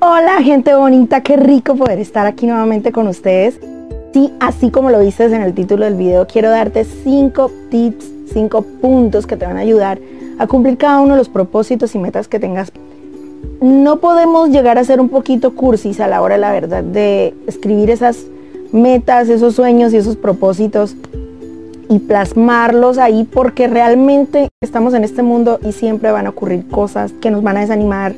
Hola gente bonita, qué rico poder estar aquí nuevamente con ustedes. Sí, así como lo viste en el título del video, quiero darte cinco tips, cinco puntos que te van a ayudar a cumplir cada uno de los propósitos y metas que tengas. No podemos llegar a ser un poquito cursis a la hora, la verdad, de escribir esas metas, esos sueños y esos propósitos y plasmarlos ahí porque realmente estamos en este mundo y siempre van a ocurrir cosas que nos van a desanimar,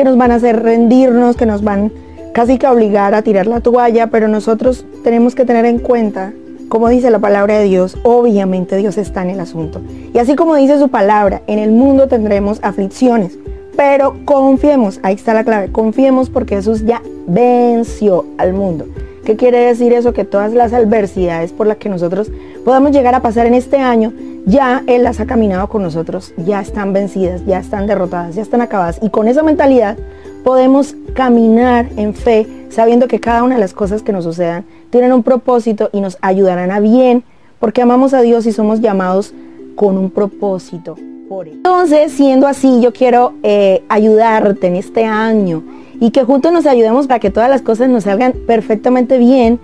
que nos van a hacer rendirnos, que nos van casi que a obligar a tirar la toalla, pero nosotros tenemos que tener en cuenta, como dice la palabra de Dios, obviamente Dios está en el asunto. Y así como dice su palabra, en el mundo tendremos aflicciones, pero confiemos, ahí está la clave, confiemos porque Jesús ya venció al mundo. ¿Qué quiere decir eso? Que todas las adversidades por las que nosotros podamos llegar a pasar en este año, ya Él las ha caminado con nosotros, ya están vencidas, ya están derrotadas, ya están acabadas. Y con esa mentalidad podemos caminar en fe, sabiendo que cada una de las cosas que nos sucedan tienen un propósito y nos ayudarán a bien, porque amamos a Dios y somos llamados con un propósito. Por Entonces, siendo así, yo quiero eh, ayudarte en este año y que juntos nos ayudemos para que todas las cosas nos salgan perfectamente bien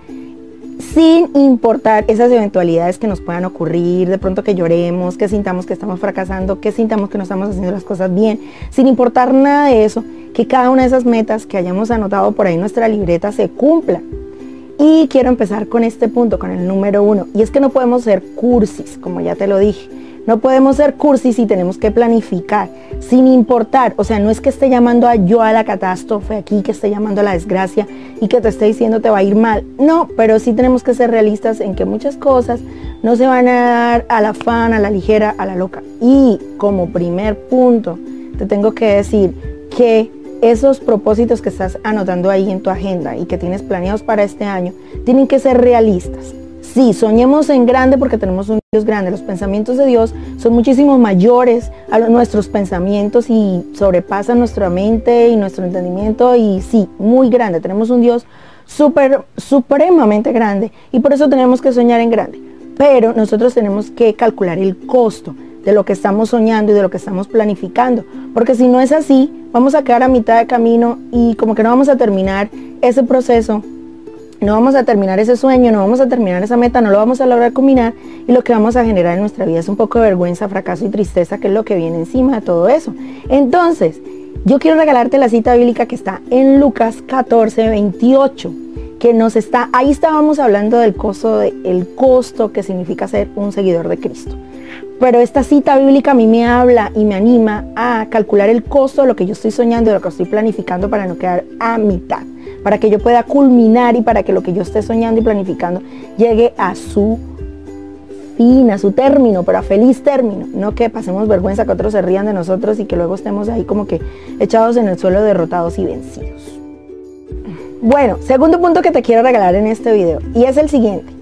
sin importar esas eventualidades que nos puedan ocurrir, de pronto que lloremos, que sintamos que estamos fracasando, que sintamos que no estamos haciendo las cosas bien, sin importar nada de eso, que cada una de esas metas que hayamos anotado por ahí en nuestra libreta se cumpla. Y quiero empezar con este punto, con el número uno, y es que no podemos ser cursis, como ya te lo dije. No podemos ser cursis y tenemos que planificar, sin importar. O sea, no es que esté llamando a yo a la catástrofe aquí, que esté llamando a la desgracia y que te esté diciendo te va a ir mal. No, pero sí tenemos que ser realistas en que muchas cosas no se van a dar a la afán, a la ligera, a la loca. Y como primer punto, te tengo que decir que esos propósitos que estás anotando ahí en tu agenda y que tienes planeados para este año, tienen que ser realistas. Sí, soñemos en grande porque tenemos un Dios grande. Los pensamientos de Dios son muchísimo mayores a nuestros pensamientos y sobrepasan nuestra mente y nuestro entendimiento. Y sí, muy grande. Tenemos un Dios súper, supremamente grande. Y por eso tenemos que soñar en grande. Pero nosotros tenemos que calcular el costo de lo que estamos soñando y de lo que estamos planificando. Porque si no es así, vamos a quedar a mitad de camino y como que no vamos a terminar ese proceso no vamos a terminar ese sueño, no vamos a terminar esa meta, no lo vamos a lograr combinar y lo que vamos a generar en nuestra vida es un poco de vergüenza, fracaso y tristeza, que es lo que viene encima de todo eso. Entonces, yo quiero regalarte la cita bíblica que está en Lucas 14, 28, que nos está, ahí estábamos hablando del costo, de, el costo que significa ser un seguidor de Cristo. Pero esta cita bíblica a mí me habla y me anima a calcular el costo de lo que yo estoy soñando, de lo que estoy planificando para no quedar a mitad para que yo pueda culminar y para que lo que yo esté soñando y planificando llegue a su fin, a su término, pero a feliz término. No que pasemos vergüenza, que otros se rían de nosotros y que luego estemos ahí como que echados en el suelo, derrotados y vencidos. Bueno, segundo punto que te quiero regalar en este video y es el siguiente.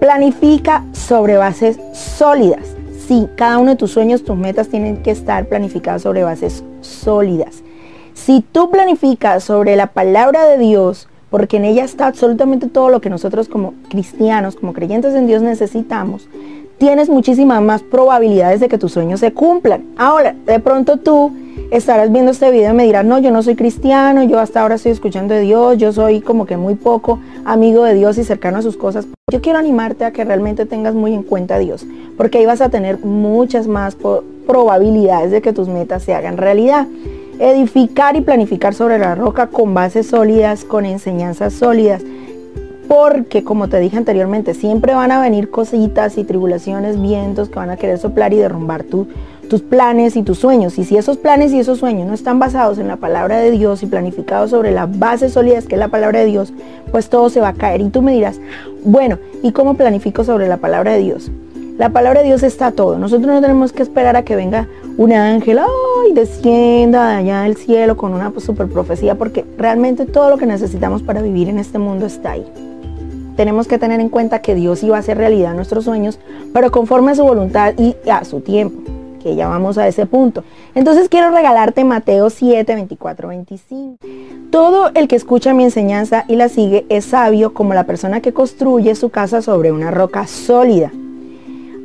Planifica sobre bases sólidas. Sí, cada uno de tus sueños, tus metas tienen que estar planificadas sobre bases sólidas. Si tú planificas sobre la palabra de Dios, porque en ella está absolutamente todo lo que nosotros como cristianos, como creyentes en Dios necesitamos, tienes muchísimas más probabilidades de que tus sueños se cumplan. Ahora, de pronto tú estarás viendo este video y me dirás, no, yo no soy cristiano, yo hasta ahora estoy escuchando de Dios, yo soy como que muy poco amigo de Dios y cercano a sus cosas. Yo quiero animarte a que realmente tengas muy en cuenta a Dios, porque ahí vas a tener muchas más probabilidades de que tus metas se hagan realidad edificar y planificar sobre la roca con bases sólidas, con enseñanzas sólidas. Porque, como te dije anteriormente, siempre van a venir cositas y tribulaciones, vientos que van a querer soplar y derrumbar tus planes y tus sueños. Y si esos planes y esos sueños no están basados en la palabra de Dios y planificados sobre las bases sólidas que es la palabra de Dios, pues todo se va a caer. Y tú me dirás, bueno, ¿y cómo planifico sobre la palabra de Dios? La palabra de Dios está todo. Nosotros no tenemos que esperar a que venga un ángel, descienda de allá del cielo con una super profecía, porque realmente todo lo que necesitamos para vivir en este mundo está ahí. Tenemos que tener en cuenta que Dios iba a hacer realidad nuestros sueños, pero conforme a su voluntad y a su tiempo, que ya vamos a ese punto. Entonces quiero regalarte Mateo 7, 24, 25. Todo el que escucha mi enseñanza y la sigue es sabio como la persona que construye su casa sobre una roca sólida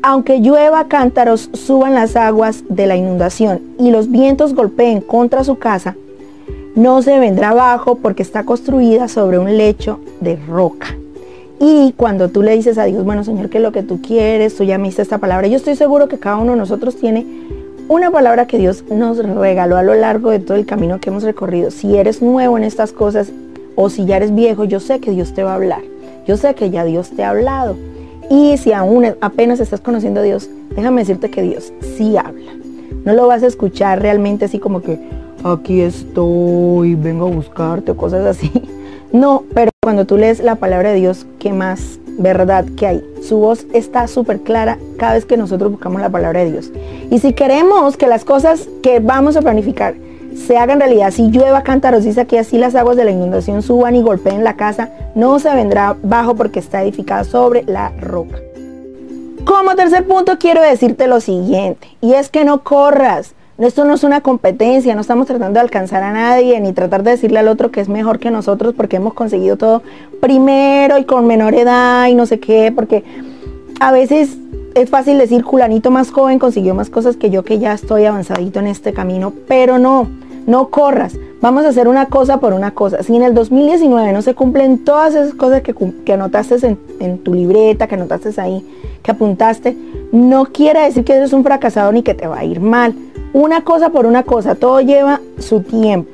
aunque llueva cántaros, suban las aguas de la inundación y los vientos golpeen contra su casa, no se vendrá abajo porque está construida sobre un lecho de roca. Y cuando tú le dices a Dios, bueno Señor, ¿qué es lo que tú quieres? Tú ya me diste esta palabra. Yo estoy seguro que cada uno de nosotros tiene una palabra que Dios nos regaló a lo largo de todo el camino que hemos recorrido. Si eres nuevo en estas cosas o si ya eres viejo, yo sé que Dios te va a hablar. Yo sé que ya Dios te ha hablado. Y si aún apenas estás conociendo a Dios, déjame decirte que Dios sí habla. No lo vas a escuchar realmente así como que aquí estoy, vengo a buscarte o cosas así. No, pero cuando tú lees la palabra de Dios, ¿qué más verdad que hay? Su voz está súper clara cada vez que nosotros buscamos la palabra de Dios. Y si queremos que las cosas que vamos a planificar se hagan realidad, si llueva cántaros, dice aquí así las aguas de la inundación suban y golpeen la casa, no se vendrá bajo porque está edificada sobre la roca. Como tercer punto quiero decirte lo siguiente, y es que no corras, esto no es una competencia, no estamos tratando de alcanzar a nadie ni tratar de decirle al otro que es mejor que nosotros porque hemos conseguido todo primero y con menor edad y no sé qué, porque a veces es fácil decir culanito más joven consiguió más cosas que yo que ya estoy avanzadito en este camino, pero no, no corras. Vamos a hacer una cosa por una cosa. Si en el 2019 no se cumplen todas esas cosas que, anotaste en, en, tu libreta, que anotaste ahí, que apuntaste, no quiere decir que eres un fracasado ni que te va a ir mal una cosa por una cosa, todo lleva su tiempo.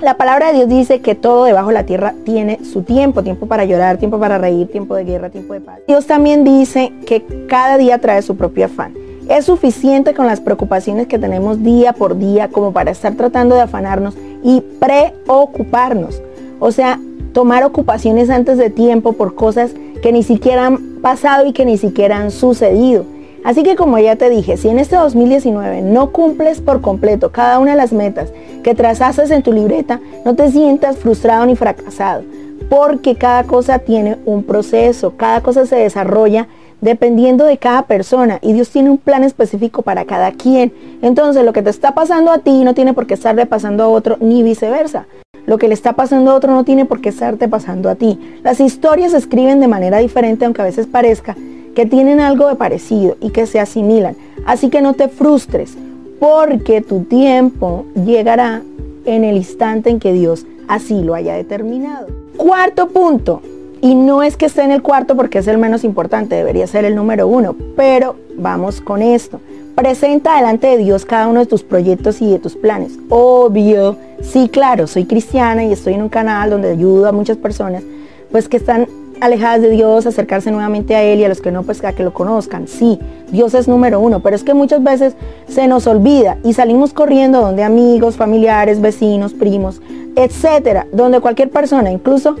La palabra de Dios dice que todo debajo de la tierra tiene su tiempo, tiempo para llorar, tiempo para reír, tiempo de guerra, tiempo de paz. Dios también dice que cada día trae su propio afán. Es suficiente con las preocupaciones que tenemos día por día como para estar tratando de afanarnos y preocuparnos. O sea, tomar ocupaciones antes de tiempo por cosas que ni siquiera han pasado y que ni siquiera han sucedido. Así que como ya te dije, si en este 2019 no cumples por completo cada una de las metas que trazaste en tu libreta, no te sientas frustrado ni fracasado, porque cada cosa tiene un proceso, cada cosa se desarrolla dependiendo de cada persona y Dios tiene un plan específico para cada quien. Entonces lo que te está pasando a ti no tiene por qué estarle pasando a otro ni viceversa. Lo que le está pasando a otro no tiene por qué estarte pasando a ti. Las historias se escriben de manera diferente aunque a veces parezca que tienen algo de parecido y que se asimilan. Así que no te frustres, porque tu tiempo llegará en el instante en que Dios así lo haya determinado. Cuarto punto, y no es que esté en el cuarto porque es el menos importante, debería ser el número uno, pero vamos con esto. Presenta delante de Dios cada uno de tus proyectos y de tus planes. Obvio, sí, claro, soy cristiana y estoy en un canal donde ayudo a muchas personas, pues que están alejadas de Dios, acercarse nuevamente a Él y a los que no, pues a que lo conozcan. Sí, Dios es número uno, pero es que muchas veces se nos olvida y salimos corriendo donde amigos, familiares, vecinos, primos, etcétera, donde cualquier persona, incluso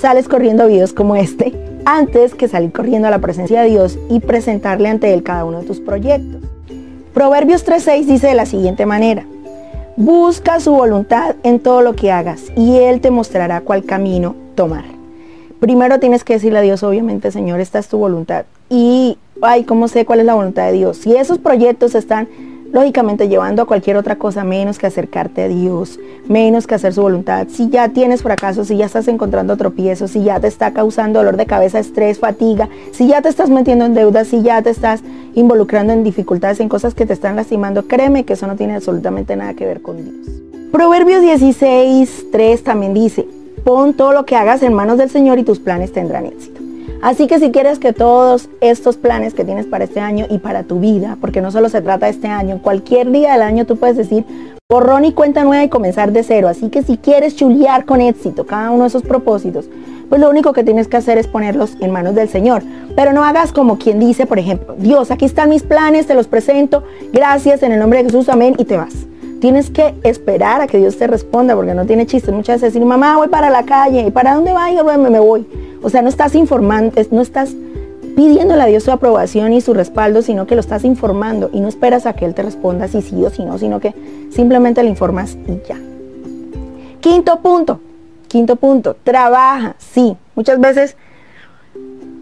sales corriendo videos como este, antes que salir corriendo a la presencia de Dios y presentarle ante Él cada uno de tus proyectos. Proverbios 3.6 dice de la siguiente manera, busca su voluntad en todo lo que hagas y Él te mostrará cuál camino tomar primero tienes que decirle a Dios, obviamente, Señor, esta es tu voluntad. Y, ay, ¿cómo sé cuál es la voluntad de Dios? Si esos proyectos están, lógicamente, llevando a cualquier otra cosa menos que acercarte a Dios, menos que hacer su voluntad, si ya tienes fracasos, si ya estás encontrando tropiezos, si ya te está causando dolor de cabeza, estrés, fatiga, si ya te estás metiendo en deudas, si ya te estás involucrando en dificultades, en cosas que te están lastimando, créeme que eso no tiene absolutamente nada que ver con Dios. Proverbios 16, 3 también dice, Pon todo lo que hagas en manos del Señor y tus planes tendrán éxito. Así que si quieres que todos estos planes que tienes para este año y para tu vida, porque no solo se trata de este año, cualquier día del año tú puedes decir borrón y cuenta nueva y comenzar de cero. Así que si quieres chulear con éxito cada uno de esos propósitos, pues lo único que tienes que hacer es ponerlos en manos del Señor. Pero no hagas como quien dice, por ejemplo, Dios, aquí están mis planes, te los presento, gracias en el nombre de Jesús, amén, y te vas. Tienes que esperar a que Dios te responda, porque no tiene chiste. Muchas veces decir, mamá, voy para la calle, ¿y para dónde va? Y me voy. O sea, no estás informando, no estás pidiéndole a Dios su aprobación y su respaldo, sino que lo estás informando y no esperas a que Él te responda si sí o si no, sino que simplemente le informas y ya. Quinto punto, quinto punto, trabaja, sí. Muchas veces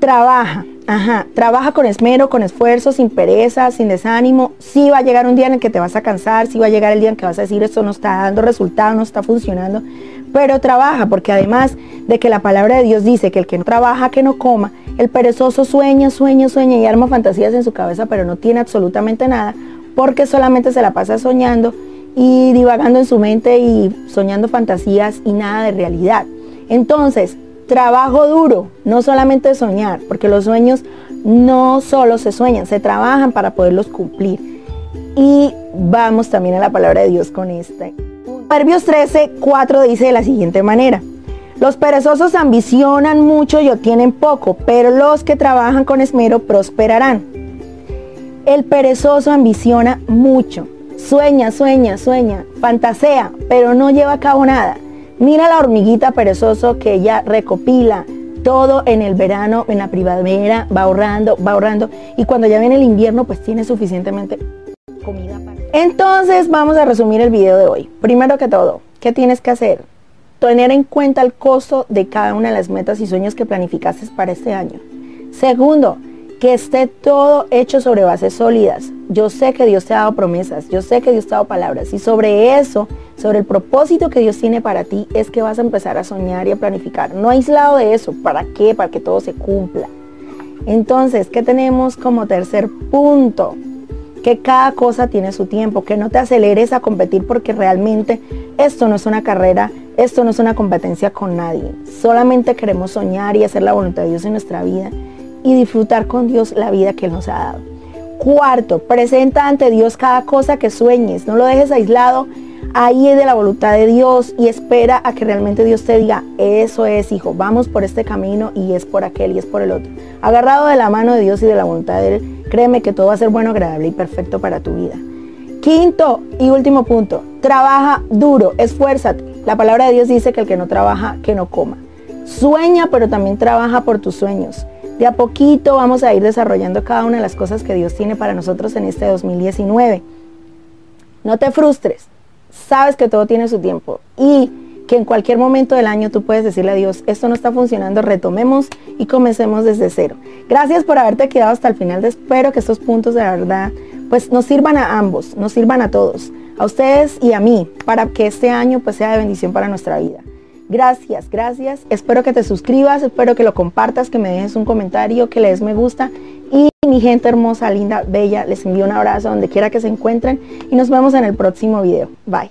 trabaja, ajá, trabaja con esmero, con esfuerzo, sin pereza, sin desánimo. Sí va a llegar un día en el que te vas a cansar, sí va a llegar el día en que vas a decir esto no está dando resultado, no está funcionando, pero trabaja, porque además de que la palabra de Dios dice que el que no trabaja, que no coma, el perezoso sueña, sueña, sueña y arma fantasías en su cabeza, pero no tiene absolutamente nada, porque solamente se la pasa soñando y divagando en su mente y soñando fantasías y nada de realidad. Entonces, trabajo duro, no solamente soñar, porque los sueños no solo se sueñan, se trabajan para poderlos cumplir. Y vamos también a la palabra de Dios con este. Proverbios 13, 4 dice de la siguiente manera. Los perezosos ambicionan mucho y obtienen poco, pero los que trabajan con esmero prosperarán. El perezoso ambiciona mucho, sueña, sueña, sueña, fantasea, pero no lleva a cabo nada. Mira la hormiguita perezoso que ella recopila todo en el verano, en la primavera, va ahorrando, va ahorrando, y cuando ya viene el invierno, pues tiene suficientemente comida para... Entonces vamos a resumir el video de hoy. Primero que todo, ¿qué tienes que hacer? Tener en cuenta el costo de cada una de las metas y sueños que planificaste para este año. Segundo, que esté todo hecho sobre bases sólidas. Yo sé que Dios te ha dado promesas, yo sé que Dios te ha dado palabras y sobre eso, sobre el propósito que Dios tiene para ti, es que vas a empezar a soñar y a planificar. No aislado de eso, ¿para qué? Para que todo se cumpla. Entonces, ¿qué tenemos como tercer punto? Que cada cosa tiene su tiempo, que no te aceleres a competir porque realmente esto no es una carrera, esto no es una competencia con nadie. Solamente queremos soñar y hacer la voluntad de Dios en nuestra vida y disfrutar con Dios la vida que Él nos ha dado. Cuarto, presenta ante Dios cada cosa que sueñes. No lo dejes aislado. Ahí es de la voluntad de Dios y espera a que realmente Dios te diga, eso es, hijo, vamos por este camino y es por aquel y es por el otro. Agarrado de la mano de Dios y de la voluntad de Él, créeme que todo va a ser bueno, agradable y perfecto para tu vida. Quinto y último punto, trabaja duro, esfuérzate. La palabra de Dios dice que el que no trabaja, que no coma. Sueña, pero también trabaja por tus sueños. De a poquito vamos a ir desarrollando cada una de las cosas que Dios tiene para nosotros en este 2019. No te frustres, sabes que todo tiene su tiempo y que en cualquier momento del año tú puedes decirle a Dios, esto no está funcionando, retomemos y comencemos desde cero. Gracias por haberte quedado hasta el final, espero que estos puntos de verdad pues nos sirvan a ambos, nos sirvan a todos, a ustedes y a mí, para que este año pues sea de bendición para nuestra vida. Gracias, gracias. Espero que te suscribas, espero que lo compartas, que me dejes un comentario, que le des me gusta. Y mi gente hermosa, linda, bella, les envío un abrazo donde quiera que se encuentren y nos vemos en el próximo video. Bye.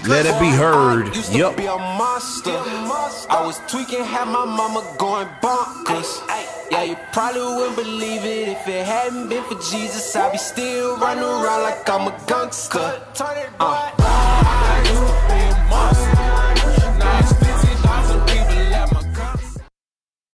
Let it be heard. Yup. I was tweaking, had my mama going bonkers. Yeah, you probably wouldn't believe it if it hadn't been for Jesus. I'd be still running around like I'm a gangster. Uh.